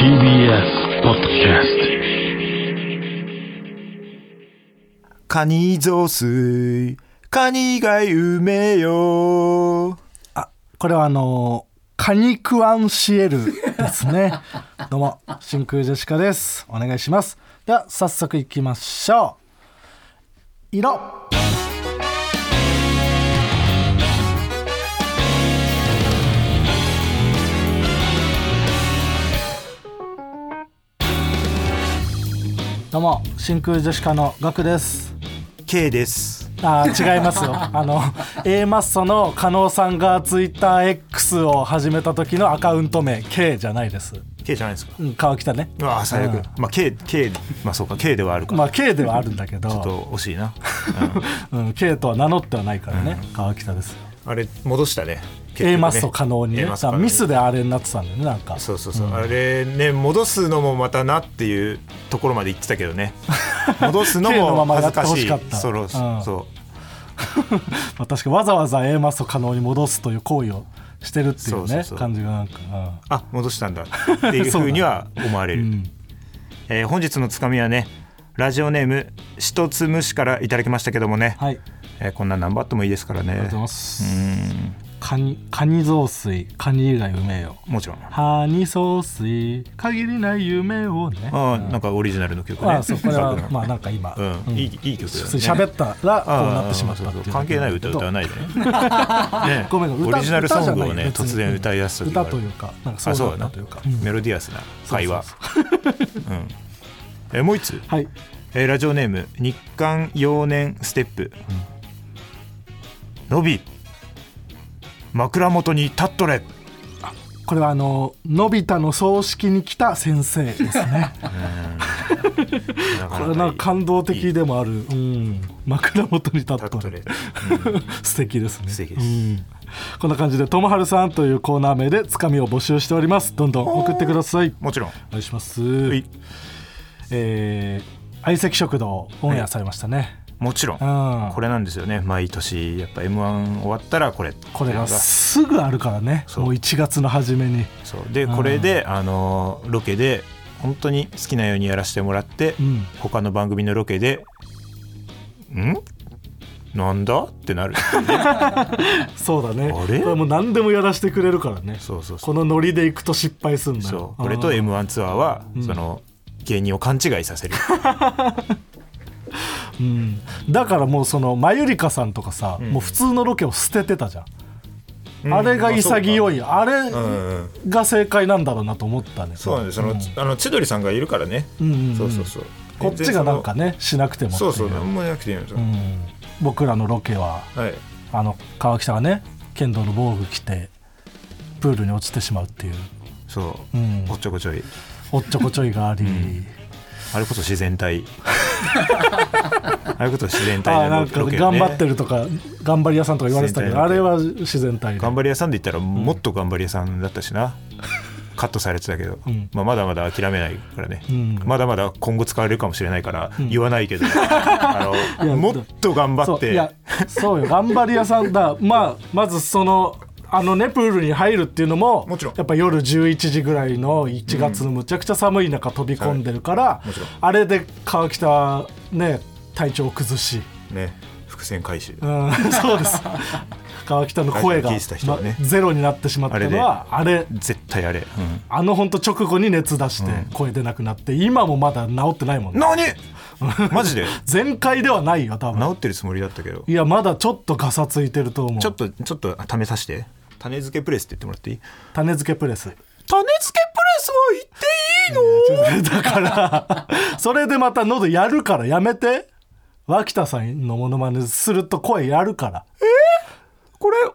TBS ポッドキャスカニ雑炊。カニがうめえよ。あこれはあのカニクアンシエルですね。どうも真空ジェシカです。お願いします。では早速いきましょう。色どうも真空ジェシカのガクです。K です。あー違いますよ。あの A マッソの加納さんがツイッター X を始めた時のアカウント名 K じゃないです。K じゃないですか。うん川北ね。うわ最悪、うん。まあ K, K まあそうか K ではあるか、まあ K ではあるんだけ ちょっど、と惜しいな、うん、K とは名乗ってはないからね、川北ですあれ戻したね。A マッソ加納にね。ミスであれになってたんだよねなんか。そうそうそう、あれね戻すのもまたなっていうところまで言ってたけどね。戻すのも恥ずかしい。そろうん。そ まあ、確かわざわざ A マッソ加納に戻すという行為をしてるっていうね感じがなんか、うあ戻したんだ。っていうふうには思われる、うん。うんえー本日のつかみはねラジオネームしとつむしからいただきましたけどもね、はいえーこんな何バットもいいですからね。ありがとうございます。うん。カニカニ雑炊。カニ以外うめえよ。もちろん。ハニソース限りない夢をね。ああなんかオリジナルの曲ね。あそうこれはまあなんか今、うん。うん。いいいい曲だよね。喋ったらこうああなってしまった関係ない歌歌わいないでね。ね。ごめん歌オリジナルソングをね突然歌い出す時がある歌というかなんかそうだというか、メロディアスな会話そ うう。ん。えもう一つ、はい。えーラジオネーム日韓幼年ステップ、のび枕元に立っとれ。これはあののび太の葬式に来た先生ですね。これなんか感動的でもある。うん。枕元に立っとれ。とる 素敵ですね。素敵です。うん。こんな感じで「ともはるさん」というコーナー名でつかみを募集しております。どんどん送ってください。もちろん。お願いします。はい。えー相席食堂オンエアされましたね、もちろん。うん。これなんですよね。毎年やっぱ m 1終わったらこれ。これがすぐあるからね。もう1月の初めに。そう。でうん。これであのロケで本当に好きなようにやらせてもらって、うん。他の番組のロケで「ん？なんだ?」ってなる。そうだね。あれ？もう何でもやらせてくれるからね。そうそうこのノリでいくと失敗すんだよそう。これとうん m 1ツアーは、うん。その芸人を勘違いさせる うん。だからもうそのマユリカさんとかさ、ん。もう普通のロケを捨ててたじゃん、うん。あれが潔いあれうんうんが正解なんだろうなと思ったね。そうなんです。その、ん。あの千鳥さんがいるからね、うんうんうん。そうそうそう。こっちがなんかねしなくてもそうそう何もなくていいうん、僕らのロケははい。あの川北がね剣道の防具着てプールに落ちてしまうっていう、そう、うん。おっちょこちょい。おっちょこちょいがあり、あれこそ自然体 あれこそ自然あ体のあなんか頑張ってるとか頑張り屋さんとか言われてたけどあれは自然体で。頑張り屋さんで言ったらもっと頑張り屋さんだったしな、カットされてたけど、うん。まあ、まだまだ諦めないからね、うん。まだまだ今後使われるかもしれないからん。言わないけど、あのもっと頑張って。そうよ。頑張り屋さんだ。まあまずそのあのねプールに入るっていうのももちろん。やっぱ夜11時ぐらいの1月のむちゃくちゃ寒い中飛び込んでるから、もちろん。あれで川北ね体調を崩し、ね伏線回収、うん、そうです。川北の声が、聞いてた人はね。まゼロになってしまったのはあれ絶対あれ、うん。あの本当直後に熱出して声出なくなって、今もまだ治ってないもんね。何？マジで？全開ではないよ多分。治ってるつもりだったけど。いやまだちょっとガサついてると思う。ちょっとちょっと試さして種付けプレスって言ってもらっていい？種付けプレス。種付けプレスは言っていいの？だから それでまた喉やるからやめて。脇田さんのモノマネすると声やるから。これ同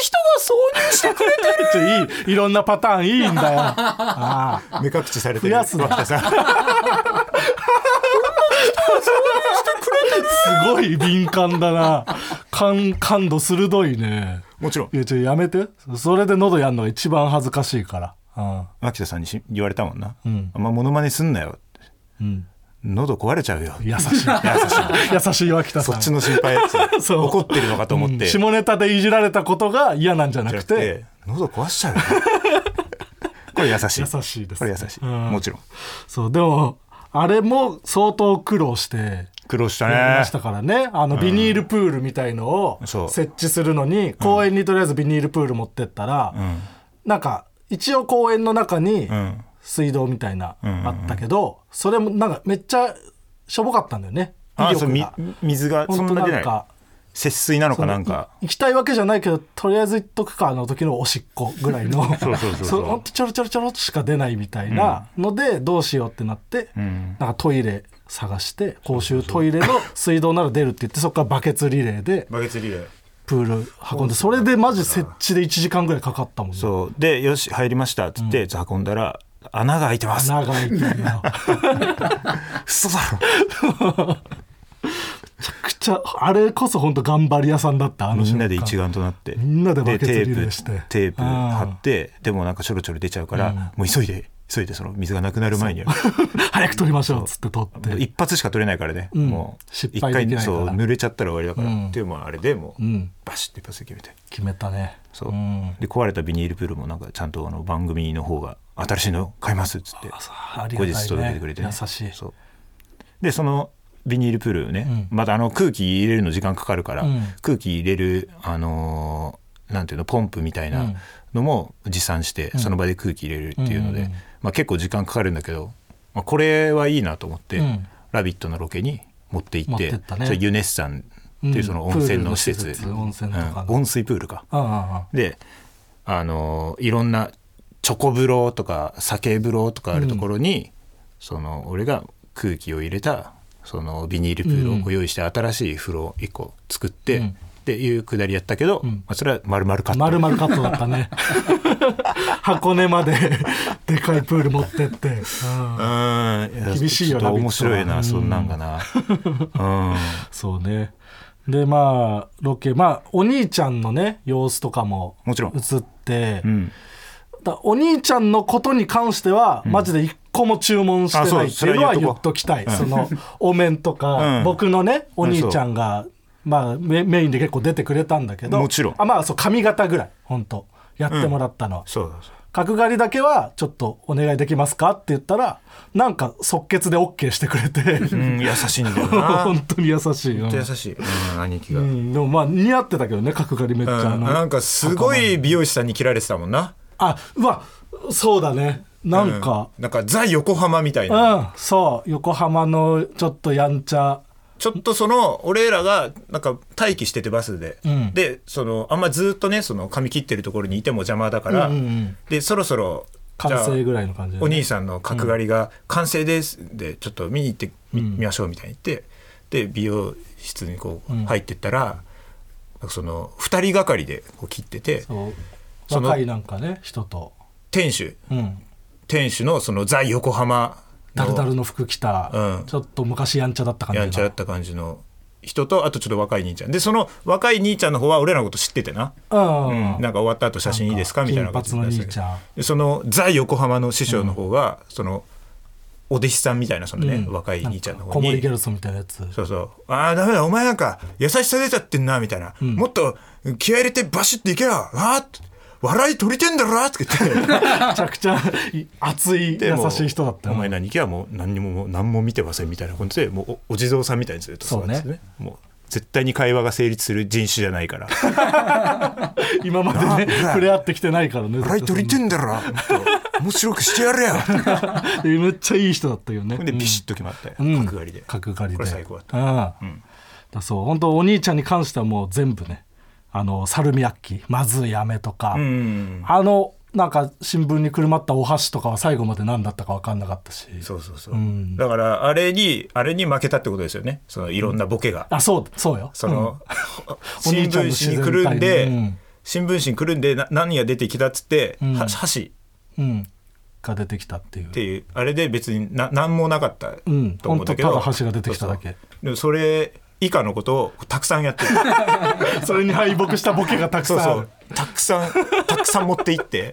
じ人が挿入してくれてちょいいいろんなパターンいいんだよ。ああ。目隠しされてる増やすな脇田さん。すごい敏感だな。感感度鋭いねもちろん。いやちょやめて。それで喉やんのが一番恥ずかしいから。うん。脇田さんにし言われたもんな、ん。あんまモノマネすんなようん。喉壊れちゃうよ。優しい。優しい。脇田さん。そっちの心配 そう。怒ってるのかと思って、うん。下ネタでいじられたことが嫌なんじゃなくて。て喉壊しちゃうよ これ優しい。優しいですこれ優しい、うん。もちろん。そうでもあれも相当苦労して苦労したね。したからね。あのビニールプールみたいのを設置するのに公園にとりあえずビニールプール持ってったら、うん。なんか一応公園の中にうん。水道みたいなうんあったけど、それもなんかめっちゃしょぼかったんだよね。あそうみ威力が水がそんな出なか節水なのかなんか？い行きたいわけじゃないけどとりあえず行っとくかの時のおしっこぐらいの。そうそうそうそう。ほんとちょろちょろちょろしか出ないみたいなのでどうしようってなって、うん。なんかトイレ探して公衆トイレの水道なら出るって言ってそこからバケツリレーでバケツリレー。プール運んでそれでマジ設置で1時間ぐらいかかったもんね。そう。でよし入りましたっつって、運んだら穴が開いてます。長いっていうの嘘だろ。めちゃくちゃあれこそ本当頑張り屋さんだったあのみんなで一丸となって。みんなでバケツテープリレーして。テープ貼ってでもなんかちょろちょろ出ちゃうから、もう急いで急いでその水がなくなる前には。早く取りましょうっつって取って。一発しか取れないからね、ん。もう失一回敗できないから。そう濡れちゃったら終わりだから、うん。っていうもうあれでもう、うん。バシッて一発で決めて。決めたね。そう、ん。で壊れたビニールプールもなんかちゃんとあの番組の方が新しいの買いますっつって。後日届けてくれて、ね、優しい。そう。でそのビニールプールね、うん。またあの空気入れるの時間かかるから、うん。空気入れるあのーなんていうのポンプみたいなのも持参して、その場で空気入れるっていうので、うんまあ、結構時間かかるんだけど、まあ、これはいいなと思って「うん。ラビット!」のロケに持って行ってね。それユネッサンっていうその温泉の施設,、温泉とかの。うん。温水プールか。であのいろんなチョコ風呂とか酒風呂とかあるところに、その俺が空気を入れたそのビニールプールをこう用意して新しい風呂1個作って、うんっていうくだりやったけど、ん。まあ、それは丸々カット。丸々カットだったね。箱根まででかいプール持ってって、うん。うん厳しいよちょっと面白いな、そんなんがな。うん。そうね。でまあロケまあお兄ちゃんのね様子とかももちろん。映って、うん。だお兄ちゃんのことに関しては、マジで一個も注文してないっていうのは言っときたい、そのお面とか、うん。僕のねお兄ちゃんが、まあ、メメインで結構出てくれたんだけど。もちろん。あまあそう髪型ぐらい本当やってもらったのは、そうそう角刈りだけはちょっとお願いできますかって言ったらなんか即決で OK してくれて、うん、優しいんだよな。本当に優しい、うん。優しい、うん、兄貴が、うん。でもまあ似合ってたけどね角刈りめっちゃ、あうんのなんかすごい美容師さんに切られてたもんな。あうわそうだね。なんか、うん。なんかザ横浜みたいうん、な、そう。横浜のちょっとやんちゃちょっとその俺らがなんか待機しててバスで、うん。でそのあんまずっとねその髪切ってるところにいても邪魔だから、うんうんうん。でそろそろ完成ぐらいの感じでね、お兄さんの角刈りが「完成です」でちょっと見に行ってみ,、うん。見ましょうみたいに言ってで美容室にこううん。入ってったら、その2人がかりでこう切っててその若いなんかね人と。店主。うん。店主のそのザ横浜のダルダルの服着た、うん。ちょっと昔やんちゃだった感じのやんちゃだった感じの人とあとちょっと若い兄ちゃん。でその若い兄ちゃんの方は俺らのこと知っててな、うん、うん。なんか終わった後写真いいですかみたいな金髪の兄ちゃん。でそのザ横浜の師匠の方が、そのお弟子さんみたいなそのね、うん。若い兄ちゃんの方に。森ギャルソンみたいなやつ。そうそう。ああ、ダメだ、お前なんか、優しさ出ちゃってんな、みたいな。もっと、気合い入れてバシッていけよ。ああ笑い取りてんだろって言って。めちゃくちゃ熱い優しい人だった。よお前何気はもう何にも何も見てませんみたいな感じでもうおお地蔵さんみたいにずっと座っててそうね。もう絶対に会話が成立する人種じゃないから。今までね触れ合ってきてないからね笑い取りてんだろ面白くしてやれよ。でめっちゃいい人だったよね。でビシッと決まったよ、うん。角刈りで。角刈りで。これ最高だった。うん。だそう本当お兄ちゃんに関してはもう全部ねあのサルミアッキまずい飴とか、うんあのなんか新聞にくるまったお箸とかは最後まで何だったか分かんなかったし。そうそうそう、ん。だからあれにあれに負けたってことですよね。そのいろんなボケが、あそうそうよ。その、お新兄ちゃんの聞紙にくるん。で、新聞紙にくるんでな何が出てきたっつって、ん。は箸。うん、うんが出てきたっていう。っていう。あれで別にな何もなかったうんと思うんだけど、本当ただ箸が出てきただけ。そうそう。でもそれ以下のことをたくさんやってる。それに敗北したボケがたくさん。そうそう。たくさんたくさん持っていって。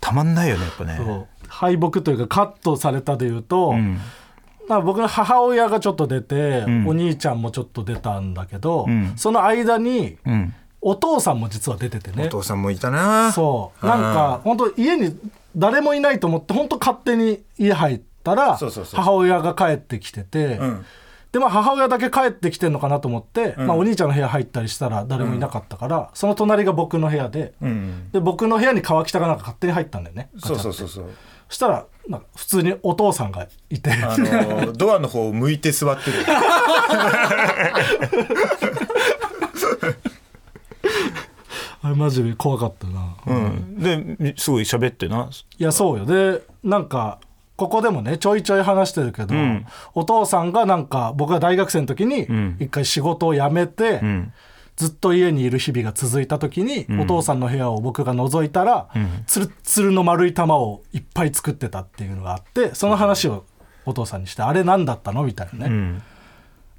たまんないよねやっぱね。敗北というかカットされたでいうと、うん。まあ、僕の母親がちょっと出て、ん。お兄ちゃんもちょっと出たんだけど、ん。その間にうん。お父さんも実は出ててね。お父さんもいたな。そう。なんか本当家に誰もいないと思って本当勝手に家入ったら母親が帰ってきてて、うんでまあ母親だけ帰ってきてんのかなと思って、うん。まあ、お兄ちゃんの部屋入ったりしたら誰もいなかったから、その隣が僕の部屋でうんで僕の部屋に川北がなんか勝手に入ったんだよねそうそうそうそう。そしたらなんか普通にお父さんがいて。あの ドアの方を向いて座ってる。あれマジで怖かったな、うん。ですごい喋ってな。いやそうよ。でなんかここでもねちょいちょい話してるけど、うん。お父さんがなんか僕が大学生の時にん。一回仕事を辞めて、うん。ずっと家にいる日々が続いた時に、お父さんの部屋を僕が覗いたら、つるっつるの丸い玉をいっぱい作ってたっていうのがあってその話をお父さんにして、あれ何だったのみたいなね、うん。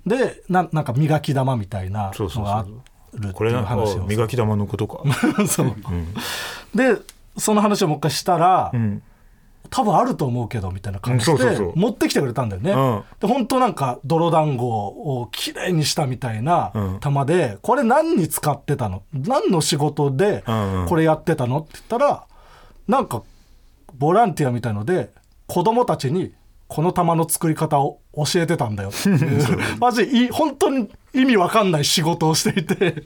でななんか磨き玉みたいなのがあるってこれないう話をあ磨き玉のことか。そう、でその話をもう一回したら、うん多分あると思うけどみたいな感じで持ってきてくれたんだよね、うん。で本当なんか泥団子をきれいにしたみたいなうん。玉で、これ何に使ってたの？何の仕事でうんうん。これやってたの？って言ったらなんかボランティアみたいので子供たちにこの玉の作り方を教えてたんだよ。っていう マジい本当に意味わかんない仕事をしていて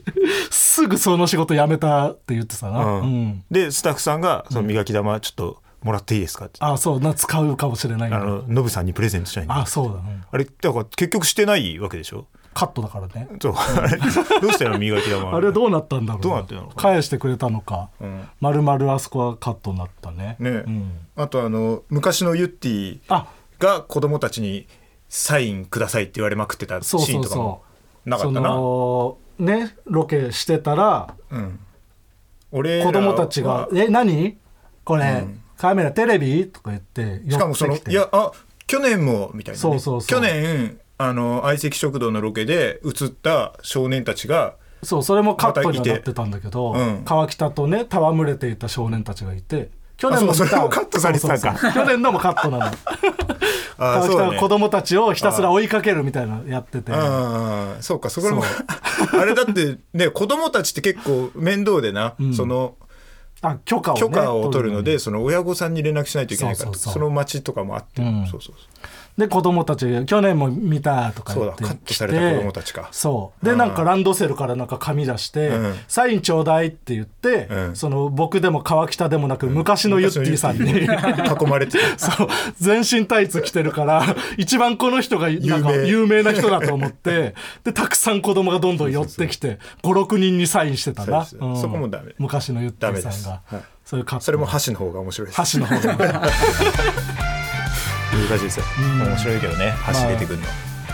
すぐその仕事辞めたって言ってたな、うん。うん。でスタッフさんが「その磨き玉ちょっともらっていいですか?」って。あそうな使うかもしれないあのノブさんにプレゼントしたいあそうだ、うんあれだから結局してないわけでしょ？カットだからね。そう。あ れどうしたの磨き玉あれどうなったんだろう。どうなってんの返してくれたのか、うん。まるまるあそこはカットになったね。ね、うん、あとあの昔のユッティあ。が子供たちにサインくださいって言われまくってたシーンとかもなかったな。のねロケしてたらうん、俺子供たちが「え何？これ、うんカメラテレビ?」とか言ってしかもそのいやあ去年もみたいな、ね、そうそうそう。去年あの相席食堂のロケで映った少年たちがそうそれもカットになってたんだけど、うん。川北とね戯れていた少年たちがいて去あそうそれもカットされてたんか去年のもカットなの。あ川北が子供たちをひたすら追いかけるみたいなのやってて。ああそうかそこも あれだってね子供たちって結構面倒でな、ん。そのあ許可を、ね、許可を取るのでにその親御さんに連絡しないといけないからそうそうそう。その町とかもあって、うん。そうそうで子供たちが去年も見たとかそう言って。だカットされた子供たちか。そう。でうん。なんかランドセルからなんか紙出してうん「サインちょうだい」って言って、うん。その僕でも川北でもなく昔のユッティさんに、囲まれて そう。全身タイツ着てるから一番この人がなんか有名な人だと思ってでたくさん子供がどんどん寄ってきて56人にサインしてたな、そそこもダメ。昔のユッティさんが、はい、そういうカット。それも箸の方が面白いです。箸の方が 難しいですよ、面白いけどね箸出てくるの、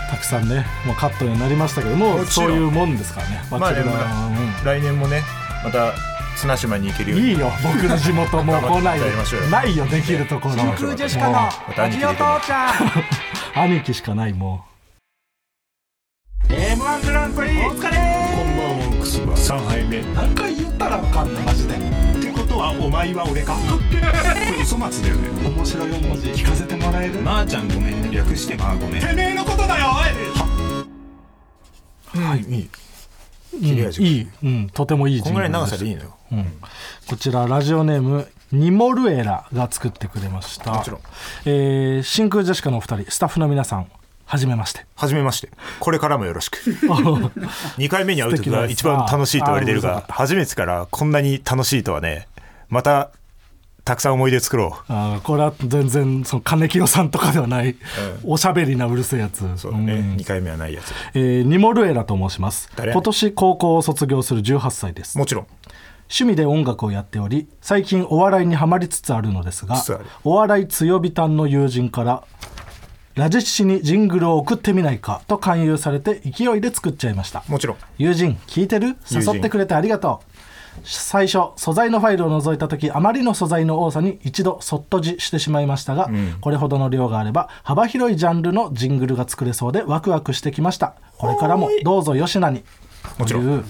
たくさんねもうカットになりましたけどもそうんいうもんですからね。まあバチェロでもー来年もねまた綱島に行けるように。うんいいよ僕の地元もう来ない。よやりましょうよ。ないよできるところ。真空ジェシカのもまた兄貴出てますう兄貴しかないも M1 グランプリ。お疲れ。こんばんはクスバ3杯目。何回言ったら分かんない。マジではお前は俺か。こ れ嘘松だよね。面白い4文字聞かせてもらえる？まー、ちゃんごめん略してまあごめん。てめえのことだよは。いいい。うん。切れ味が。いい、うん、とてもいいこんぐらいの長さでいいのよ。うん。こちらラジオネームニモルエラが作ってくれました。もちろん。えー真空ジェシカのお二人スタッフの皆さんはじめまして。はじめまして。これからもよろしく。2回目に会う時が一番楽しいと言われてるが初めてからこんなに楽しいとはねまたたくさん思い出作ろう。あーこれは全然その金清さんとかではない、おしゃべりなうるせえやつ。そうだね、ん。2回目はないやつ。えーニモルエラと申します。今年高校を卒業する18歳です。もちろん。趣味で音楽をやっており最近お笑いにはまりつつあるのですがお笑い強火炭の友人からラジシにジングルを送ってみないかと勧誘されて勢いで作っちゃいました。もちろん。友人聞いてる？誘ってくれてありがとう最初素材のファイルを覗いた時あまりの素材の多さに一度そっとじしてしまいましたが、これほどの量があれば幅広いジャンルのジングルが作れそうでワクワクしてきました。これからもどうぞよしなに。もちろん。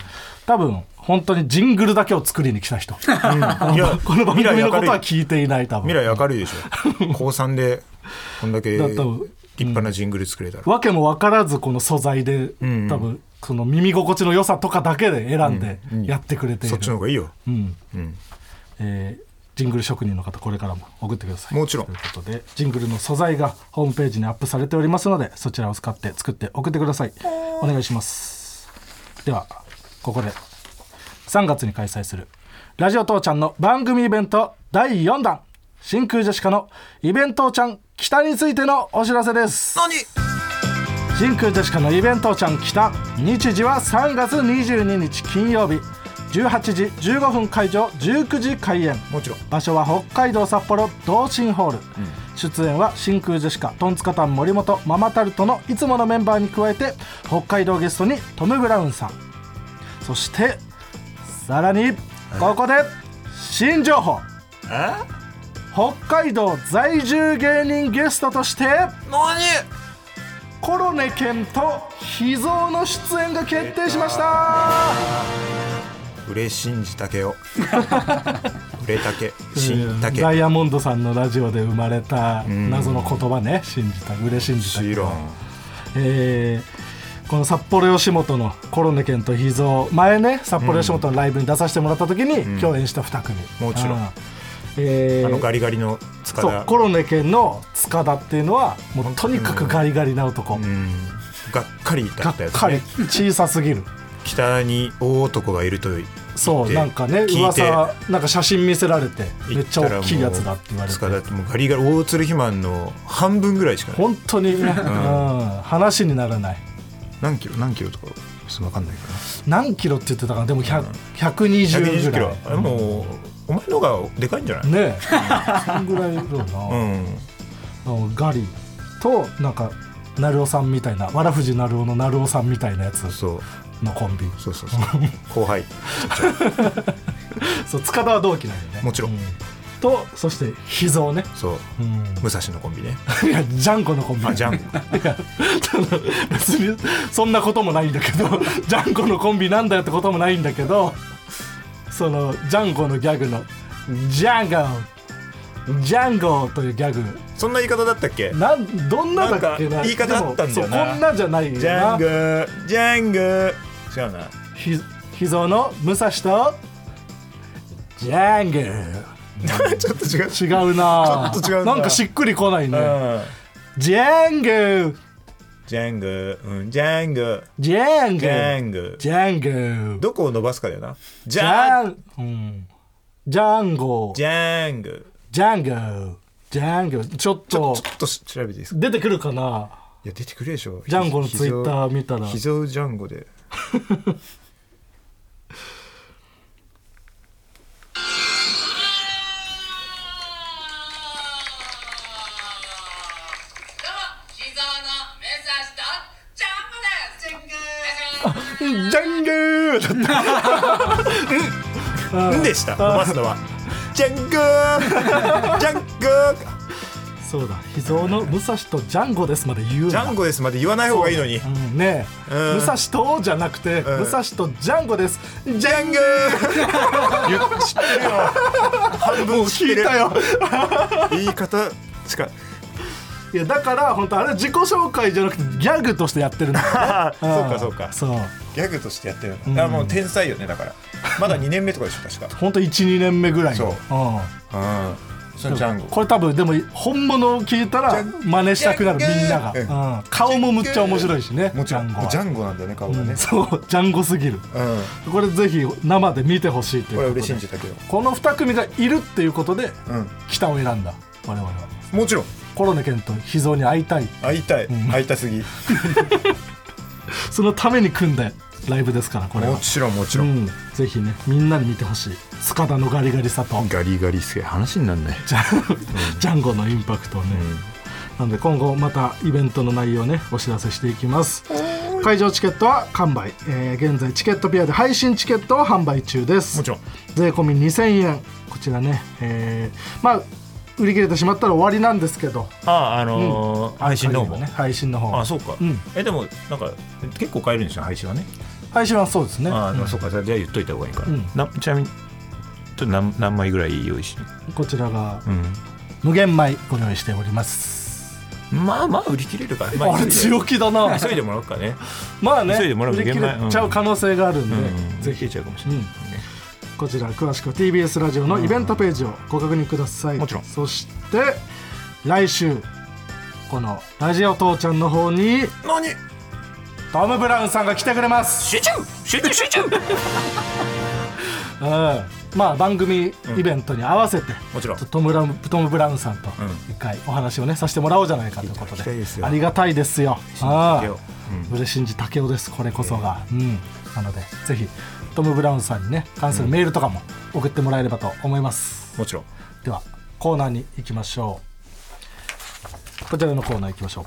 多分本当にジングルだけを作りに来た人、いや この番組のことは聞いていない多分。未来明るいでしょ。高3でこんだけ立派なジングル作れたら、わけも分からずこの素材で、ん。多分その耳心地の良さとかだけで選んでうんやってくれている、そっちの方がいいよ、うん。うん、えージングル職人の方これからも送ってください。もちろん。ということでジングルの素材がホームページにアップされておりますのでそちらを使って作って送ってください。お願いします。ではここで3月に開催するラジオ父ちゃんの番組イベント第4弾真空ジェシカのイベントちゃん北についてのお知らせです。何？真空ジェシカのイベントちゃん北日時は3月22日金曜日。18時15分会場。19時開演。もちろん。場所は北海道札幌同心ホール、出演は真空ジェシカトンツカタン森本ママタルトのいつものメンバーに加えて北海道ゲストにトム・ブラウンさん。そしてさらにここで新情報。え？北海道在住芸人ゲストとして何？コロネ犬と秘蔵の出演が決定しました。嬉しんじたけよ 売れたけ。新たけ。ダイヤモンドさんのラジオで生まれた謎の言葉ね。信じた。嬉しんじたもちろん。えーこの札幌吉本のコロネ犬と秘蔵。前ね札幌吉本のライブに出させてもらった時に共演した2組、もちろん。えーあのガリガリの塚田そうコロネ犬の塚田っていうのはもうとにかくガリガリな男、うん。がっかりだがったやつっかりね小さすぎる。北に大男がいるとそうなんかね噂なんか写真見せられてめっちゃ大きいやつだって言われて。塚田ってもうガリガリ大鶴肥満の半分ぐらいしかない。本当にね、うん、話にならない。何キロ何キロとか分かんないか何キロって言ってたかな。でも100 120な120キぐらい。ロ。あれもうお前の方がでかいんじゃない？ねえ。そんぐらいだよな、うん。ガリとなんか成尾さんみたいなわらふじ成尾の成尾さんみたいなやつのコンビ。そうそうそう。後輩。そう塚田は同期なんよね。もちろん。うとそして秘蔵ね、そう。うん、武蔵のコンビね。いやジャンコのコンビ。あジャンいや別にそんなこともないんだけどジャンコのコンビなんだよってこともないんだけどそのジャンコのギャグの「ジャンゴジャンゴ」というギャグ。そんな言い方だったっけ？なんどんなだっけな？言い方あったんだよな。こんなんじゃないよな。ジャングジャング違うな。ひ秘蔵の武蔵とジャンゴ。ちょっと違う。違うな。ちょっと違うななんかしっくりこないね。うん。ジャンゴジャングうんジャングジャンゴジャングジャンゴどこを伸ばすかだよな。ジジャンャン、うん、ジャンゴジャングジャンゴジャンゴちょっと。ちょっと調べていいですか？出てくるかな？いや出てくるでしょ。ジャンゴのツイッター見たら。秘蔵ジャンゴで ャンプですジャンゴーんでした？伸ばすのは。ジャングー！ジャングー！そうだ。秘蔵の武蔵とジャンゴですまで言うな。ジャンゴですまで言わない方がいいのに。う。ん、ねえ、うん。武蔵とじゃなくて、ん。武蔵とジャンゴです。ジジャングー。言っ知ってるよ。半分知ってる。言い方しかいやだから本当あれ自己紹介じゃなくてギャグとしてやってるんだああ そうん。かそうか。そう。ギャグとしてやってるうん。もう天才よねだから。まだ2年目とかでしょ確か。本当一12年目ぐらい。のそう。うん。うん。そのジャンゴ。これ多分でも本物を聞いたら真似したくなるみんなが、うん。うん。顔もむっちゃ面白いしねもちろんジャンゴなんだよね顔がね。うん。そう。ジャンゴすぎる。うん。これぜひ生で見てほしいというこれは嬉しいんじたけどこの2組がいるっていうことでう北を選んだ我々は。んもちろんコロネ犬と秘蔵に会いたい。会いたい。ん。会いたすぎ。そのために組んだライブですからこれは。もちろんもちろうん。ん、ぜひねみんなに見てほしい。塚田のガリガリさと。ガリガリすげえ話になんないジャンジャンゴのインパクトをね、なんで今後またイベントの内容をねお知らせしていきます。会場チケットは完売、えー現在チケットピアで配信チケットを販売中です。もちろん。税込み2000円。こちらね、えーまあ売り切れてしまったら終わりなんですけど。あああのー配信の方も。ね配信の方。あそうか。うん。えでもなんか結構買えるんですよ配信はね。配信はそうですね。あうんそうか。じゃあ言っといた方がいいからうん。なちなみにちょっと何何枚ぐらい用意しこちらがう無限米ご用意しております、んまあまあ売り切れるか。らまあれ強気だな。急いでもらおうかね。まあね。急いでもらう売り切れちゃう可能性があるんで、うん。ぜひ。ぜひちゃうかもしれない。ねこちら詳しくは TBS ラジオのイベントページをご確認ください、もちろん。そして来週このラジオ父ちゃんの方に何？トム・ブラウンさんが来てくれます。集中！集中！集中！うん。まあ番組イベントに合わせて、もちろん。トムラムトム・ブラウンさんとん。一回お話をねさせてもらおうじゃないかということで。ありがたいですよ。嬉しんじ武雄ですこれこそが、うん、なのでぜひトム・ブラウンさんにね関するメールとかも送ってもらえればと思います、もちろん。ではコーナーに行きましょう。こちらのコーナー行きましょう。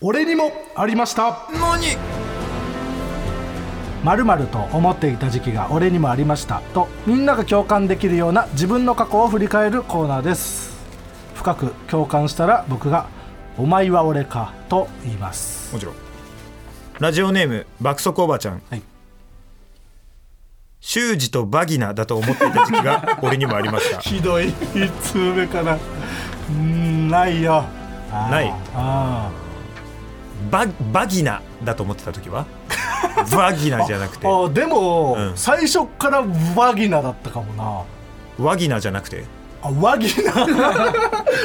俺にもありました。何？まると思っていた時期が俺にもありました。とみんなが共感できるような自分の過去を振り返るコーナーです。深く共感したら僕が「お前は俺か」と言います。もちろん。ラジオネーム爆速おばちゃん。はい修二とバギナだと思っていた時期が俺にもありました。ひどい。1通目から。うーんないよ。ない。あババギナだと思ってた時は？バギナじゃなくて。ーあーでも、うん。最初からワギナだったかもな。ワギナじゃなくて？あワギナ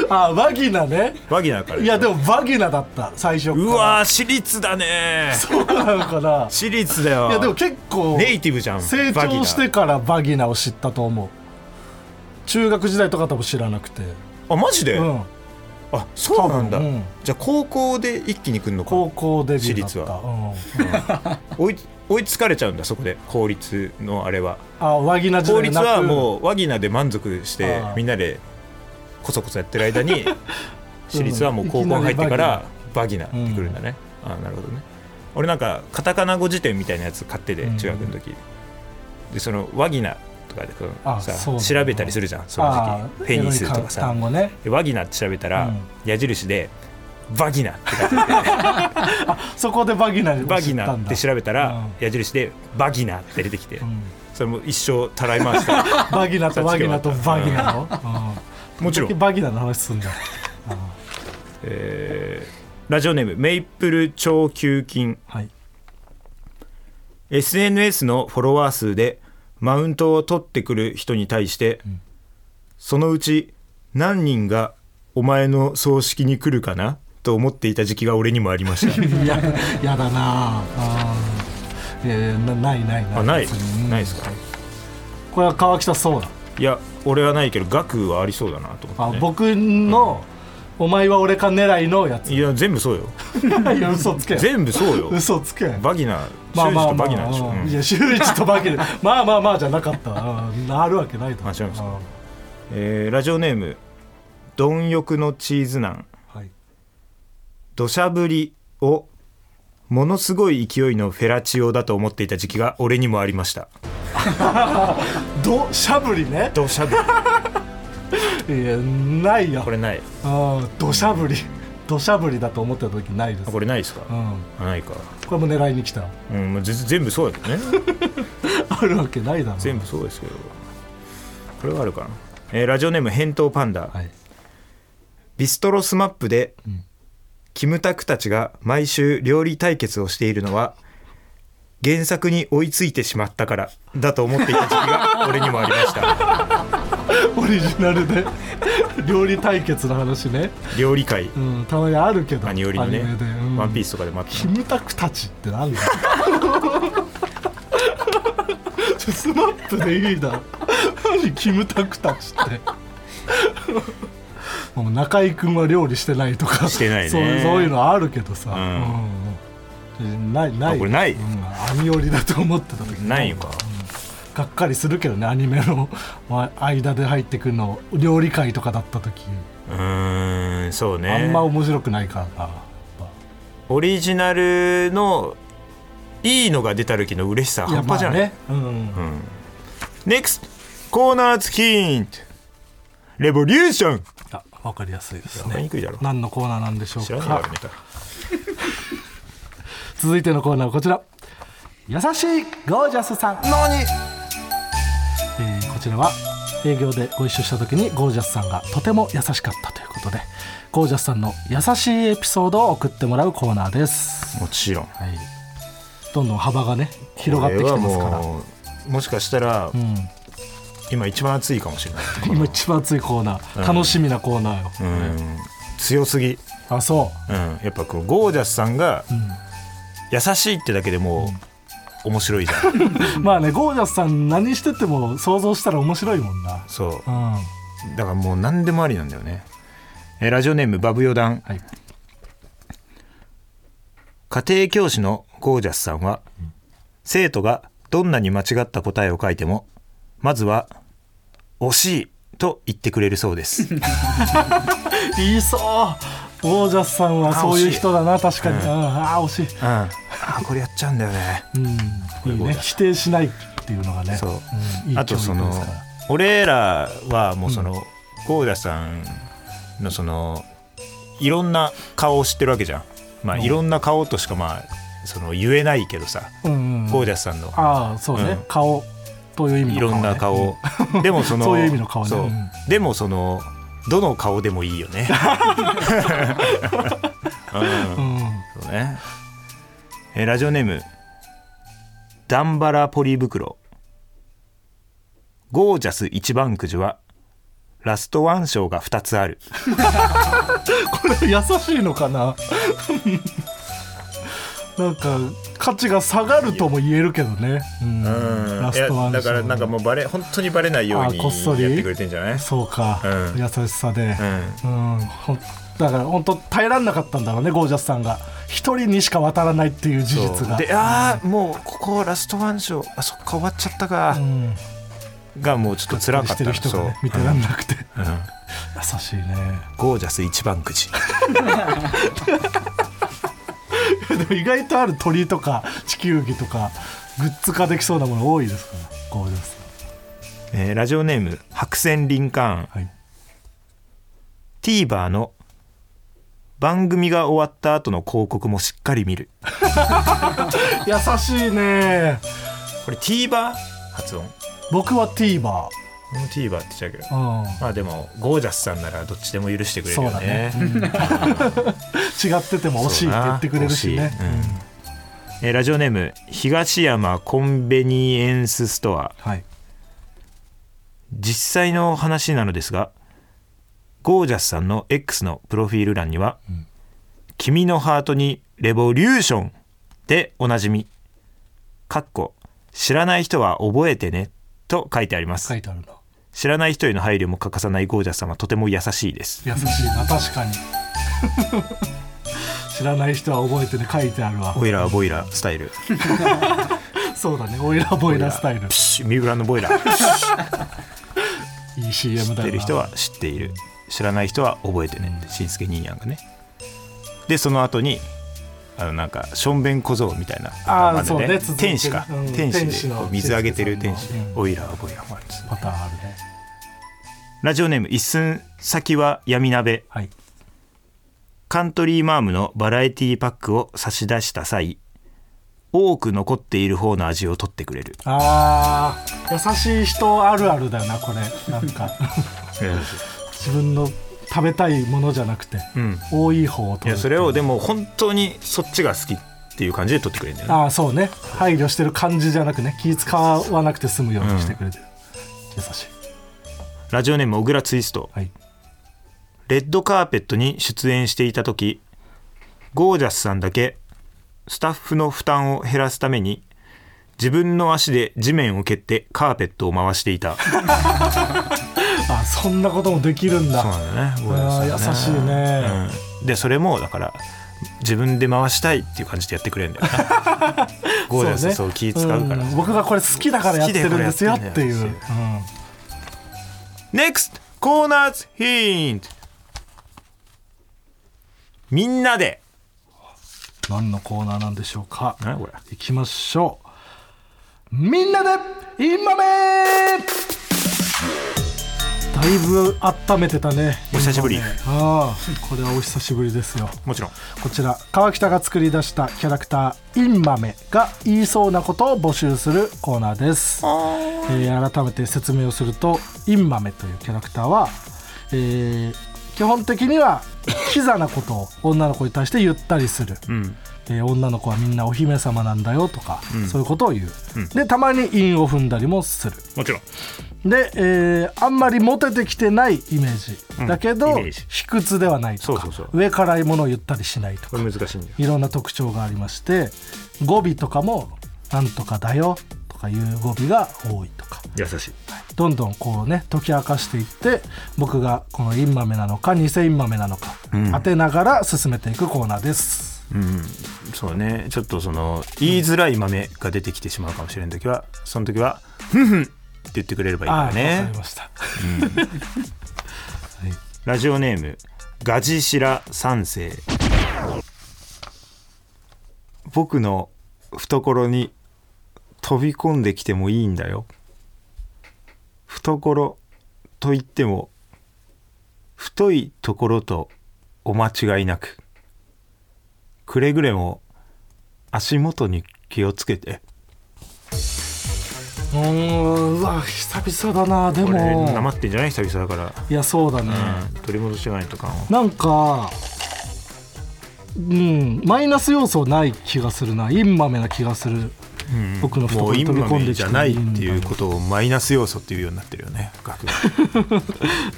あワギナね。ワギナからいやでもワギナだった。最初から。うわー私立だね。そうなのかな。私立だよ。いやでも結構ネイティブじゃん。成長してからバギナを知ったと思う。中学時代とか多分知らなくて。あマジで、うん。あそうなんだ、うん。じゃあ高校で一気に来るのか。高校デビューだった。私立は。うん。追い追いつかれちゃうんだそこで。公立のあれは。あワギナ時公立代なくはもうワギナで満足してみんなでこそこそやってる間に 私立はもう高校入ってからバギナってくるんだね、あーなるほどね。俺なんかカタカナ語辞典みたいなやつ買っててうん。中学の時、でそのワギナとかでさ調べたりするじゃんそのあ時期。フェニスとかさ。ワギナって調べたら、うん。矢印でバギナって書いてあって。そこでバギナバギナって調べたら、うん。矢印でバギナって出てきて、うん。それも一生たらい回したバギナとワギナとバギナの、うん。もちろん、バギナの話すんだ。えーラジオネームメイプル超球菌はい。SNS のフォロワー数でマウントを取ってくる人に対して、そのうち何人がお前の葬式に来るかな？と思っていた時期が俺にもありました。いややだな。あー。いやいやなないないない。あない？ないですか？これは川北そうだ。いや俺はないけど額はありそうだなと思って、ね、あ僕の、お前は俺か狙いのやつ。いや全部そうよ。いや嘘つけ。全部そうよ。嘘つけ。バギナまあまあまあ修二とバギナでしょ、うん。うんいや修一とバギナまあまあまあじゃなかった。うんあるわけないとあ違いますうんえーラジオネーム貪欲のチーズナン。はい土砂降りをものすごい勢いのフェラチオだと思っていた時期が俺にもありました。どしゃぶりね？土砂降り。いやないよ。これない。うんどしゃぶり。どしゃぶりだと思ってた時ないです。あこれないですか、うん。あないか。これも狙いに来たうんもうぜ全部そうだけどね。あるわけないだろ。全部そうですけど。これはあるかな、えーラジオネーム返答パンダ、はい。ビストロスマップで、んキムタクたちが毎週料理対決をしているのは原作に追いついてしまったからだと思っていた時期が俺にもありました。オリジナルで料理対決の話ね。料理回うんたまにあるけど何よりのねうん。ワンピースとかでもあった。キムタクたちってなんだスマップでいいだろ何？キムタクたちってもう中居君は料理してないとかしてないね。そういうのあるけどさ、ん。うんうん。ないない。あこれない？うん、アニオリだと思ってた時ないのか。がっかりするけどねアニメのまあ間で入ってくるの料理会とかだった時、うーんそうね。あんま面白くないからなオリジナルのいいのが出た時の嬉しさ半端じゃない、ね、うん。うん。NEXT コーナーズヒントレボリューションあ分かりやすいですね。何のコーナーなんでしょうか。続いてのコーナーはこちら。優しいゴージャスさん。何？えーこちらは営業でご一緒した時にゴージャスさんがとても優しかったということでゴージャスさんの優しいエピソードを送ってもらうコーナーです、もちろん。はい、どんどん幅がね広がってきてますから。もしかしたらうん今一番熱いかもしれない。今一番熱いコーナー、楽しみなコーナーよ、うん。強すぎ、あそう。ん、やっぱこうゴージャスさんが優しいってだけでもう面白いじゃん。う まあねゴージャスさん何してても想像したら面白いもんな。そう。うん。はだからもう何でもありなんだよね。えーラジオネームバブヨダン。い。家庭教師のゴージャスさんは、生徒がどんなに間違った答えを書いてもまずは「惜しい」と言ってくれるそうです。言いそう。ゴージャスさんはそういう人だな確かに、うん。ああ惜しい。うん。あーこれやっちゃうんだよね。うん。いいね。否定しないっていうのがね。そう、ん。いいあとその俺らはもうその、ゴージャスさんのそのいろんな顔を知ってるわけじゃん。まあうん。いろんな顔としかまあその言えないけどさ、うんうんゴージャスさんの。ああそうね、うん顔という意味いろんな顔、でもそのそういう意味の顔ね。でもそのどの顔でもいいよね。そうね。えーラジオネームダンバラポリ袋。ゴージャス一番くじはラストワン賞が2つある。これ優しいのかな？なんか価値が下がるとも言えるけどね、うん。ラいやストワンだからなんかもうバレ本当にバレないようにあこっそり。やってくれてんじゃない？そうか、うん。優しさで。う、ん。うん。だから本当耐えられなかったんだろうねゴージャスさんが。一人にしか渡らないっていう事実が。でああもうここラストワン賞あそっか終わっちゃったか。う、ん。がもうちょっと辛かっしてるたそう人がね見てらんなくて、うん。うん。優しいね。ゴージャス一番くじ でも意外とある鳥とか地球儀とかグッズ化できそうなもの多いですからゴージャスえーラジオネーム白線リンカーンはい。TVer の番組が終わった後の広告もしっかり見る。優しいね。これ TVer 発音。僕は TVer 俺も TVer って言っちゃうけど。うん。まあでもゴージャスさんならどっちでも許してくれるよね。そう違ってても惜しいって言ってくれるしね。そうん。えーラジオネーム東山コンベニエンスストア。はい。実際の話なのですがゴージャスさんの X のプロフィール欄には「君のハートにレボリューション」でおなじみかっこ知らない人は覚えてねと書いてあります。書いてあるな知らない人への配慮も欠かさないゴージャスさんはとても優しいです。優しいな確かに。知らない人は覚えてね書いてあるわ。ボイラーボイラースタイル。そうだねオイラーボイラースタイル。三浦のボイラー。いい CM 知っだよなてる人は知っている。知らない人は覚えてね。しんすけ兄やんがね。でその後にあのなんかしょんべん小僧みたいな。あそうね天使か、うん天使で水あげてる天使。で、うんオイラーボイラーもあるんですパターンあるねラジオネーム一寸先は闇鍋。はい。カントリーマームのバラエティパックを差し出した際多く残っている方の味を取ってくれる。あー優しい人あるあるだよなこれ。なんか。自分の食べたいものじゃなくてうん。多い方をい取るやそれをでも本当にそっちが好きっていう感じで取ってくれるんだよねああそうね。配慮してる感じじゃなくね気使わなくて済むようにしてくれてる、優しいラジオネーム小倉ツイスト。はい。レッドカーペットに出演していた時ゴージャスさんだけスタッフの負担を減らすために自分の足で地面を蹴ってカーペットを回していた。そ うあそんなこともできるんだ。なんだよね。ゴージャスさんあー優しいね。うん。でそれもだから自分で回したいっていう感じでやってくれるんだよな。ゴージャスねそう気使うから。ん。僕がこれ好きだからやってるんですよっていう、うん NEXT コーナーズヒントみんなで。何のコーナーなんでしょうか。何これ。いきましょう。みんなでインマメだいぶ温めてたね。お久しぶり。インマメああこれはお久しぶりですよ。もちろん。こちら川北が作り出したキャラクターインマメが言いそうなことを募集するコーナーです、えー改めて説明をするとインマメというキャラクターは、えー基本的にはキザなことを女の子に対して言ったりする。うんえー女の子はみんなお姫様なんだよとか、そういうことを言う、でたまに韻を踏んだりもする。もちろん。で、えーあんまりモテてきてないイメージ、うん。だけどイメージ。卑屈ではないとかそうそうそう。上からいものを言ったりしないとか難しい。いろんな特徴がありまして語尾とかも「なんとかだよ」とかいう語尾が多いとか。優しい。どんどんこうね解き明かしていって僕がこのインマメなのか偽インマメなのか、うん。当てながら進めていくコーナーですうんそうね。ちょっとその言いづらい豆が出てきてしまうかもしれん時はその時は「ふんふん」って言ってくれればいいからね。りました。ラジオネームガジシラ三世。僕の懐に飛び込んできてもいいんだよ。懐といっても太いところとお間違いなくくれぐれも足元に気をつけて。うーんうわ久々だなでこれなまもってんじゃない？久々だから、いやそうだね、うん、取り戻しないとかなんかうんマイナス要素ない気がするな。インマメな気がする。うん僕の懐に飛び込んできじゃないっていうことをマイナス要素っていうようになってるよね学が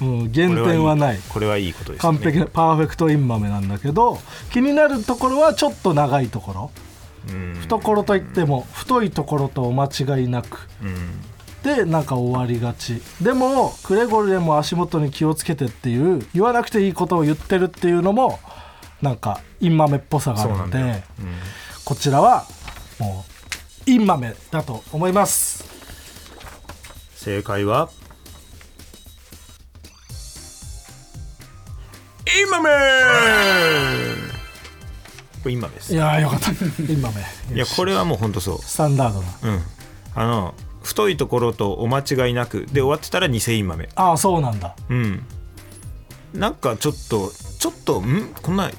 うん、減点はない。これはいいことですね。完璧なパーフェクトインマメなんだけど気になるところはちょっと長いところ。うん。懐といっても太いところとお間違いなく。うん。でなんか終わりがち。でもくれぐれも足元に気をつけてっていう言わなくていいことを言ってるっていうのもなんかインマメっぽさがあるのそうなん。こちらはもうインマメだと思います。正解は？インマメこれインマメです。いいやーよかった。インマメやこれはもうほんとそう。スタンダードなうん。あの太いところとお間違いなくで終わってたら偽インマメああそうなんだ。うん。なんかちょっとちょっとん？こんな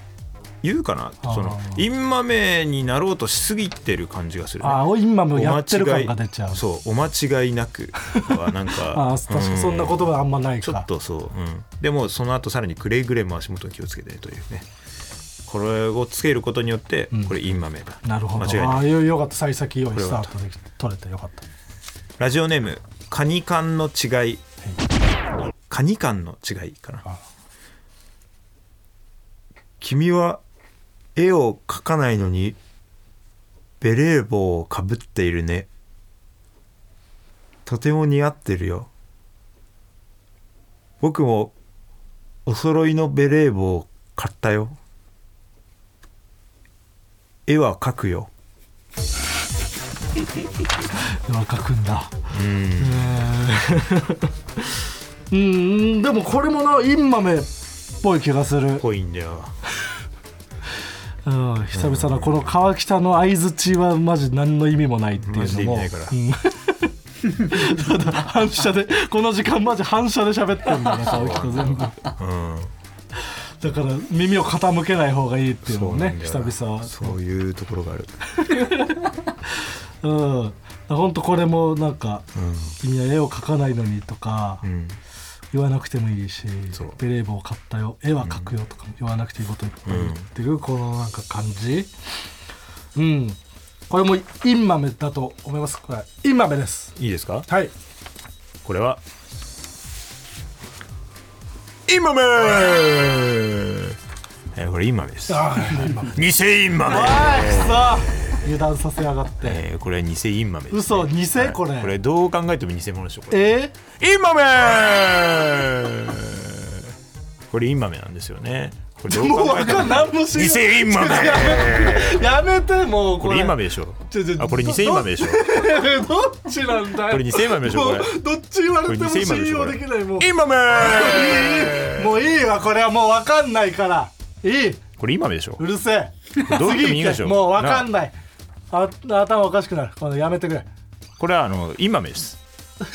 言うかなそのインマメになろうとしすぎてる感じがするね。ああインマメをやってる感が出ちゃう。そうお間違いなくはなんか ああ確かにそんな言葉あんまないか。ちょっとそう、うん、でもその後さらにくれぐれも足元に気をつけてというね。これをつけることによってうん。これインマメだ、なるほど。間違いない。ああよよかった。幸先良いこれは。スタートで取れてよかった。ラジオネームカニ缶の違い。カニ缶の違いかな。あ君は絵を描かないのにベレー帽をかぶっているね。とても似合ってるよ。僕もお揃いのベレー帽を買ったよ。絵は描くよ。今書くんだ。うん。うー。んでもこれもなインマメっぽい気がする、ぽいんだようん、久々のこの川北の相づちはマジ何の意味もないっていうのも。反射でこの時間マジ反射で喋ってんだよね川北全部。だかうんら耳を傾けない方がいいっていうのもね久々。はそういうところがある。うん。本当これもなんかう「君は絵を描かないのに」とかん、うん、言わなくてもいいしそう「ベレー帽を買ったよ絵は描くよ」とかも言わなくていいこといっぱい言ってるこのなんか感じ。うん。これもインマメだと思います。これインマメです。いいですか？はい。これは？インマメ！えーこれインマメです。ああインマメ。偽インマメ。ああくそ油断させやがって。えーこれは偽インマメです、嘘偽これ。これどう考えても偽物でしょこれ。え？インマメ！これインマメなんですよね。これどうもう考えてもわかんない。何も知ら偽インマメ！やめてもうこれ。これインマメでしょ。あこれ偽インマメでしょ。どっちなんだよ。これ偽インマメでしょこれ。どっち言われても信用できない。もう。インマメ！もういいわこれは。もう分かんないから。いい。これインマメでしょ。うるせえ。どう言ってもいいでしょ。もう分かんない。あ頭おかしくなる。このやめてくれ。これはあのインマメです。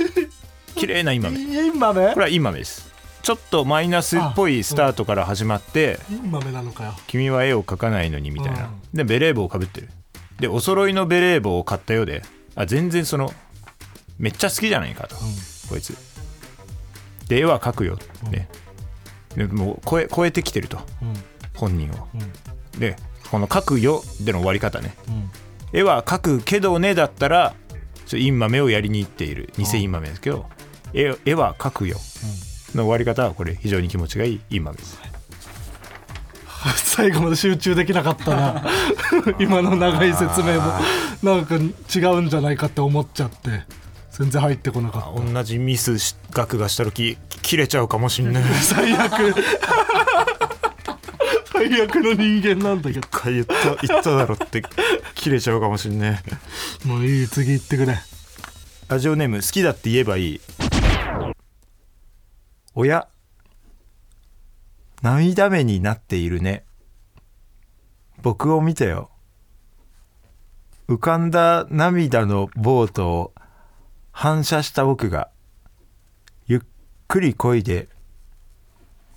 綺麗なインマメ。インマメ？これはインマメです。ちょっとマイナスっぽいスタートから始まってインマメなのかよ「君は絵を描かないのに」みたいな。うん。でベレー帽をかぶってる。でお揃いのベレー帽を買ったようであ全然そのめっちゃ好きじゃないかと、こいつ。で絵は描くよ。ね、でもう超え超えてきてると。うん。本人を。うん。でこの「書くよ」での終わり方ね。うん「絵は描くけどね」だったらちょインマメをやりに行っている。偽インマメですけど「絵絵は描くよ」の終わり方はこれ非常に気持ちがいいインマメです。最後まで集中できなかったな。今の長い説明も。なんか違うんじゃないかって思っちゃって全然入ってこなかっ同じミスし額がした時切れちゃうかもしんない。た 最悪最悪の人間なんだけど。一回言った言っただろって切れちゃうかもしんねもういい次行ってくれ。ラジオネーム好きだって言えばいい。親涙目になっているね。僕を見てよ。浮かんだ涙のボートを反射した僕がゆっくり漕いで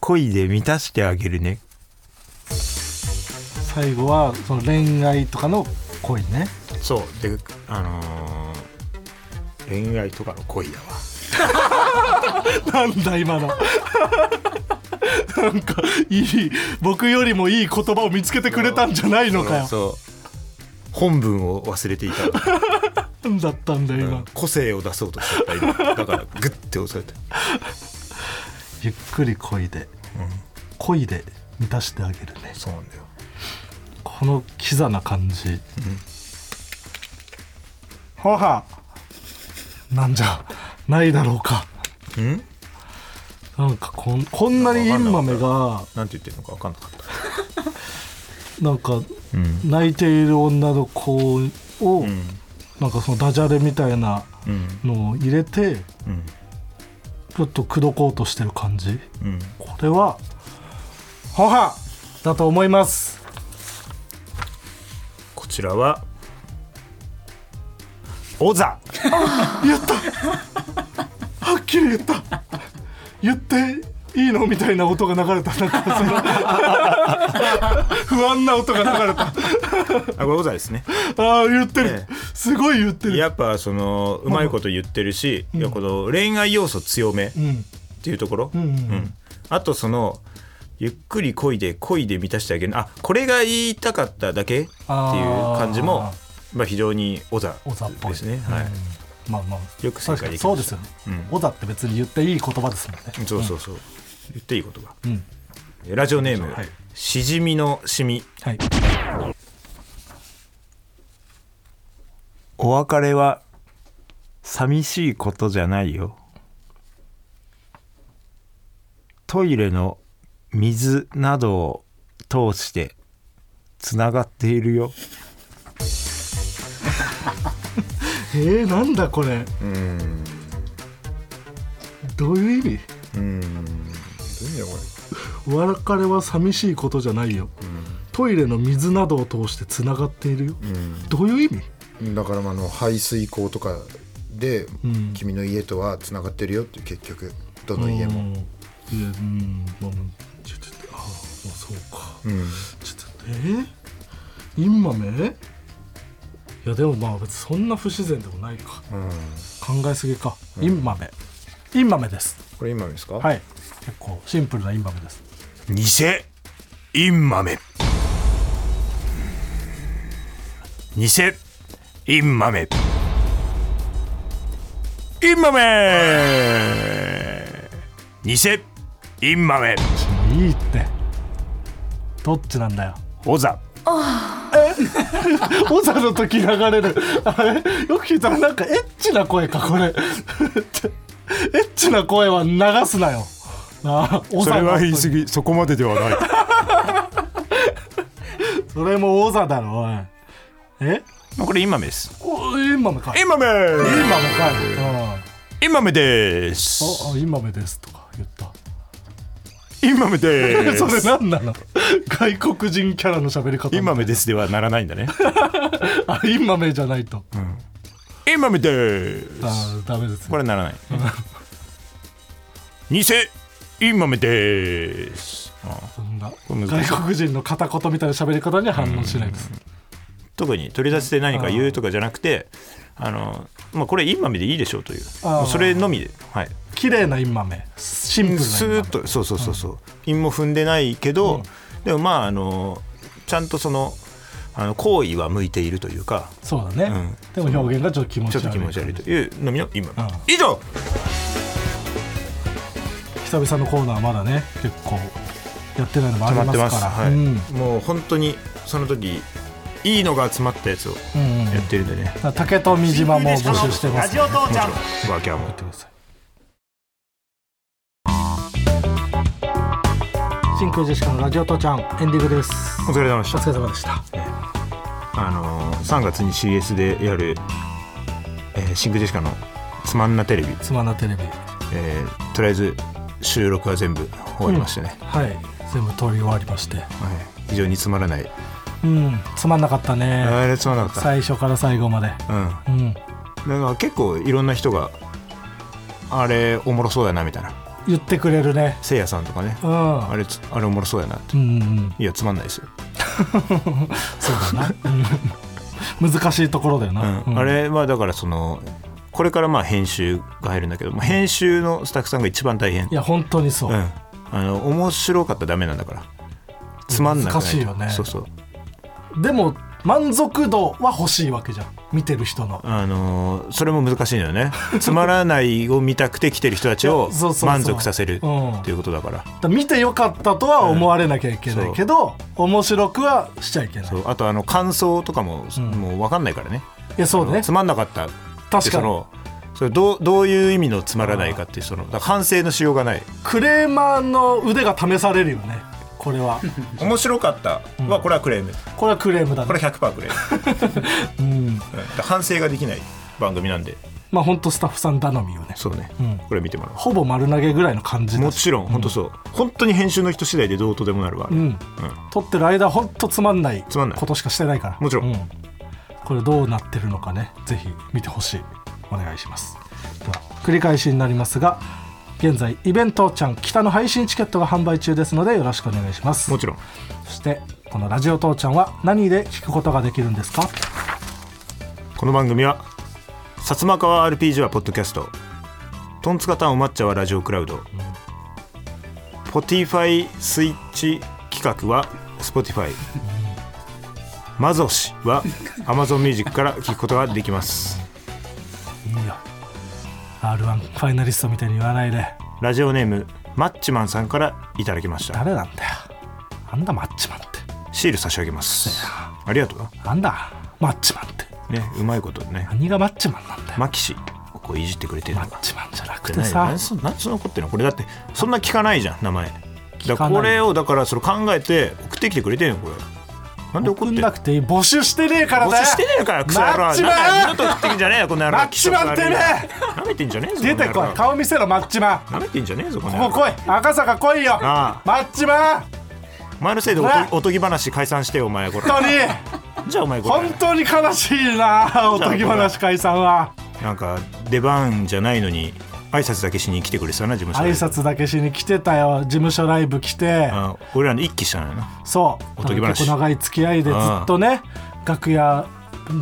漕いで満たしてあげるね最後はその恋愛とかの恋ね。そう。であのー恋愛とかの恋だわ。なんだ今の。なんかいい僕よりもいい言葉を見つけてくれたんじゃないのかよ。そう本文を忘れていた。なんだったんだよ今、個性を出そうとしちゃった今。だからグッて押されて。ゆっくり恋で、恋で満たしてあげるね。そうなんだよこのキザな感じ、はは。なんじゃ。ないだろうか。ん？なんかこんこんなにインマメが。なんて言ってるのか分かんなかった。なんか うん。泣いている女の子を、うん。なんかそのダジャレみたいなうん。のを入れてうん。ちょっと口説こうとしてる感じ。うん。これは母だと思います。こちらはオザ 言った。はっきり言った。言っていいのみたいな音が流れた。不安な音が流れた。あこれオザですね。ああ言ってる、ええ。すごい言ってる。やっぱそのうまいこと言ってるし、いやこの恋愛要素強めっうんていうところ、うん。うん。うん。あとそのゆっくり恋で恋で満たしてあげる。あこれが言いたかっただけ？っていう感じもまあ、非常にオザオザっぽい。ですね、はい。うん。まあまあ。よく正解できそうですよね、うん。オザって別に言っていい言葉ですもんね。そうそうそう、言っていい言葉。うん。ラジオネーム、はい。しじみのしみ。はい。お別れは寂しいことじゃないよ。トイレの水などを通してつながっているよ。えー、なんだこれ。うん。どういう意味？うん。どういう意味だこお別れは寂しいことじゃないよ、トイレの水などを通してつながっているよ、うん。どういう意味？だからまああの排水溝とかで、ん。君の家とはつながってるよって結局どの家も、うん。いやうん。まあそうか。うん。ちょっとえー、インマメ？いやでもまあ別にそんな不自然でもないか。うん。考えすぎか、インマメ。インマメです。これ今ですか、はい。結構シンプルなインマメです。偽インマメ。偽インマメ。インマメ！偽インマメ。いいってどっちなんだよ？オザ。オザの時流れる。あれ？よく聞いたらなんかエッチな声かこれ。エッチな声は流すなよ。あオザの。ぎ。そこまでではない。それもオザだろおい。え？これインマメです。おインマメか。イインマメ。ンマメかい、うん。インマメです。ああインマメですとか言ったインマメで それ何なの？外国人キャラの喋り方インマメですではならないんだね。あインマメじゃないと、インマメです。あダメですこれならない。偽インマメです。あそんな。外国人の片言みたいな喋り方には反応しないです、特に取り出しで何か言うとかじゃなくてあの、まあ、これインマメでいいでしょうという。それのみで、はい、綺麗なインマメ。シンプルなスーッとそうそうそうそう、韻も踏んでないけど、でもまああのちゃんとそのあの行為は向いているというか。そうだね、でも表現がちょっと気持ち悪い。ちょっと気持ち悪いというのみの今、ん。以上。久々のコーナーまだね結構やってないのもあり溜まってます。からはい、うん。もう本当にその時いいのが集まったやつをうんうん。やってるんでね、だから竹富島も募集してます、ね、ラジオ父ちゃんワーキャーもやってください。真空ジェシカのラジオ父ちゃんエンディングです。お疲れ様でしおた疲れ様でした。あのー3月に CS でやる、えーシンクジェシカのつまんなテレビ、つまんなテレビ。えーとりあえず収録は全部終わりましてね、はい。全部通り終わりまして。はい、非常につまらない、うん。つまんなかったね。あれつまらなかっ最初から最後まで。たうん。うん。だから結構いろんな人があれおもろそうだなみたいな。言ってくれるね。せいやさんとかね。うん。あれつあれおもろそうやなって。うんうん。いやつまんないですよ、そうだな、うん。難しいところだよな、うん。うん。あれはだからそのこれからまあ編集が入るんだけど、まあ、編集のスタッフさんが一番大変。いや本当にそう、うん、あの面白かったらダメなんだから。つまんなくないと。難しいよね。そうそうでも満足度は欲しいわけじゃん。見てる人の。あのーそれも難しいのよね。つまらないを見たくて来てる人たちを いやそうそうそう。満足させるうん。っていうことだから。だから見てよかったとは思われなきゃいけないけど、面白くはしちゃいけない。そう。あとあの感想とかも、ん。もう分かんないからね。いやそうだねつまんなかったって確かに。そのそれどうどういう意味のつまらないかっていうそのだから反省のしようがない。クレーマーの腕が試されるよねこれは。面白かった。はこれはクレーム、これはクレームだこれね100%クレーム、うん。うん反省ができない番組なんで。まあ本当スタッフさん頼みよね。そうね、うん。これ見てもらおう。ほぼ丸投げぐらいの感じだ。もちろん。本当そう、本当に編集の人次第でどうとでもなるわ、うん。撮ってる間ほんとつまんないつまんない。ことしかしてないから。もちろん。うこれどうなってるのかね。ぜひ見てほしい。お願いします。では繰り返しになりますが現在イベントちゃん北の配信チケットが販売中ですのでよろしくお願いします。もちろん。そしてこのラジオ父ちゃんは何で聞くことができるんですか？この番組は薩摩川 RPG はポッドキャスト。トンツカタンお抹茶はラジオクラウド、ポティファイスイッチ企画は Spotify、マゾシは Amazon Music から聞くことができます。いいよ R1 ファイナリストみたいに言わないで。ラジオネームマッチマンさんからいただきました。誰なんだよ。なんだマッチマンって。シール差し上げます。ありがとう。なんだマッチマンって。ねうまいことね。何がマッチマンなんだよ。マキシをこういじってくれてるマのが。ッチマンじゃなくっててさ何そ何その怒ってんのこれだってそんな聞かないじゃん名前。だかない。からこれをだからそれ考えて送ってきてくれてんのこれなんで怒ってんなくていい。募集してねえから募だよ。集してねえからクソ野郎。マッチマン。二度と送ってきんじゃねえよこの野郎。マッチマンなめてんじゃねえぞ出てこい。顔見せろマッチマン。なめてんじゃねえぞこの野郎。ここ来い。赤坂来いよ。ああ。マッチマン。お前のせいでおとぎ話解散してよお前これ。本当に。じゃあお前これ。本当に悲しいなおとぎ話解散は。なんか出番じゃないのに挨拶だけしに来てくれてたな事務所挨に拶だけしに来てたよ。事務所ライブ来て。あ俺らの一気したのよ。なそう。おとぎ話。結構長い付き合いでずっとね楽屋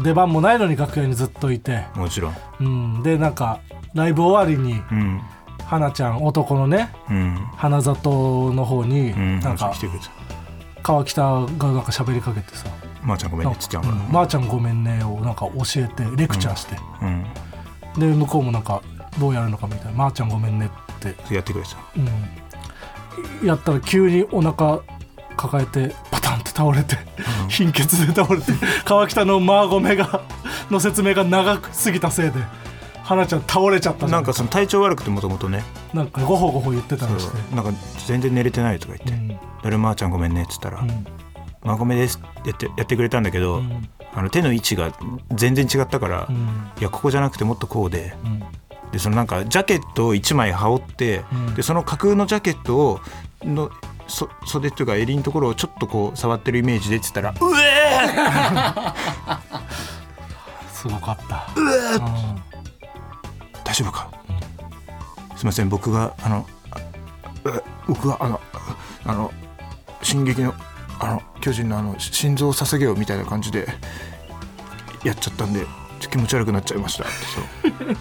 出番もないのに楽屋にずっといて、もちろん。うん、でなんかライブ終わりにうん。花ちゃん男のねうん。花里の方にうん。なんか川北がなんか喋りかけてさ。まー、ちゃんごめんね。つっちゃううんまーちゃんごめんね」をなんか教えてレクチャーして、うん。で向こうもなんかどうやるのかみたいな「まーちゃんごめんね」って、やってくれてた。うん、やったら急にお腹抱えてパタンって倒れて、貧血で倒れて川北のマーゴメがの説明が長すぎたせいで花ちゃん倒れちゃったなんかその体調悪くてもともとね。なんかごほごほ言ってたりして。なんか全然寝れてないとか言って。うん「誰まーちゃんごめんね」っつったらうん「まあごめんです」ってやってやってくれたんだけど、ん。あの手の位置が全然違ったから、いうん。やここじゃなくてもっとこうでうんでそのなんかジャケットを1枚羽織って、うん。でその架空のジャケットをのそ袖っていうか襟のところをちょっとこう触ってるイメージでって言ったら「うえすごかった。大丈夫か、すいません。僕があの僕があのあの進撃のあの巨人のあの心臓を捧げようみたいな感じでやっちゃったんでと気持ち悪くなっちゃいました。っ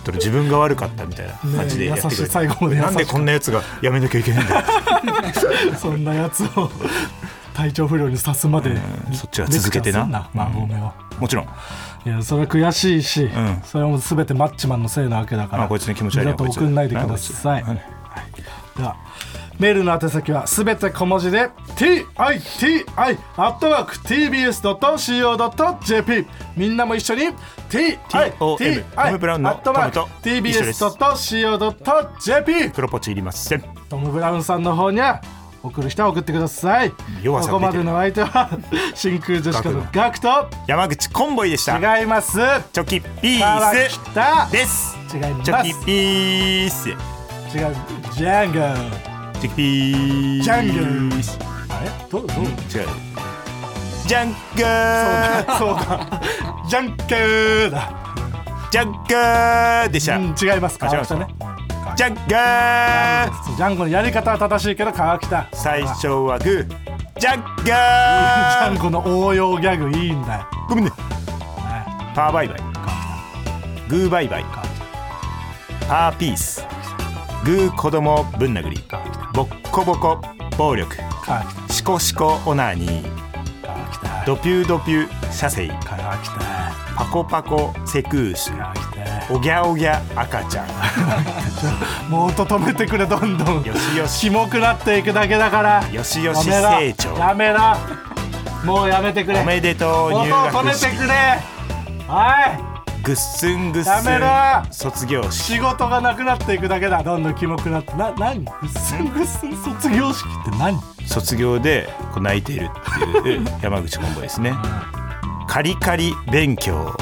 て自分が悪かったみたいな感じでやってくれねえ優しい最後まで優しないんでこんなやつがやめなきゃいけないんだよ。そんなやつを体調不良にさすまでそっちは続けてな。な馬込を、もちろん。いやそれは悔しいし、ん。それはもう全てマッチマンのせいなわけだから、あこいつの気持ち悪いと送んないでくださいではメールの宛先はすべて小文字で TITI.tbs.co.jp みんなも一緒にムブラウンのトムと TBS.co.jp プロポチいりませんトム・ブラウンさんの方には送る人は送ってください。ここまでの相手は 真空ジェシカのガクと山口コンボイでした。違います。チョキピ川ース北です。違います。チョキピース違う。ジャンゴチョキピースジャングルあれ？どうどう？違うジャンガーそうだ。ジャンケーだ。ジャンガーでした、うん違いますあ違いますねジャンガージャンゴのやり方は正しいけど川北最初はグー。ジャンジガーャンゴの応用ギャグいいんだよ。ごめんね。パーバイバイ。グーバイバイ。パーピースグー子供ぶん殴り。ボッコボコ暴力。シコシコオナニードピュードピュー射精。パコパコセクース。おぎゃおぎゃ赤ちゃん。もう音止めてくれどんどん。よしよし。キモくなっていくだけだから。よしよし成長やめろ。もうやめてくれ。おめでとう入学式。めてくれ。はいぐっすんぐっすやめろん卒業式仕事がなくなっていくだけだ。どんどんキモくなって。な何？ぐっすんぐっすん。卒業式って何？卒業でこう泣いているっていう 山口コンボですね。カリカリ勉強。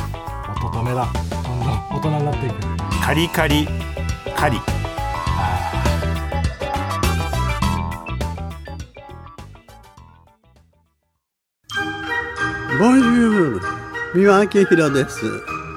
音止めだ。どんどん大人になっていく。カリカリカリ。Bonjour 三輪明宏です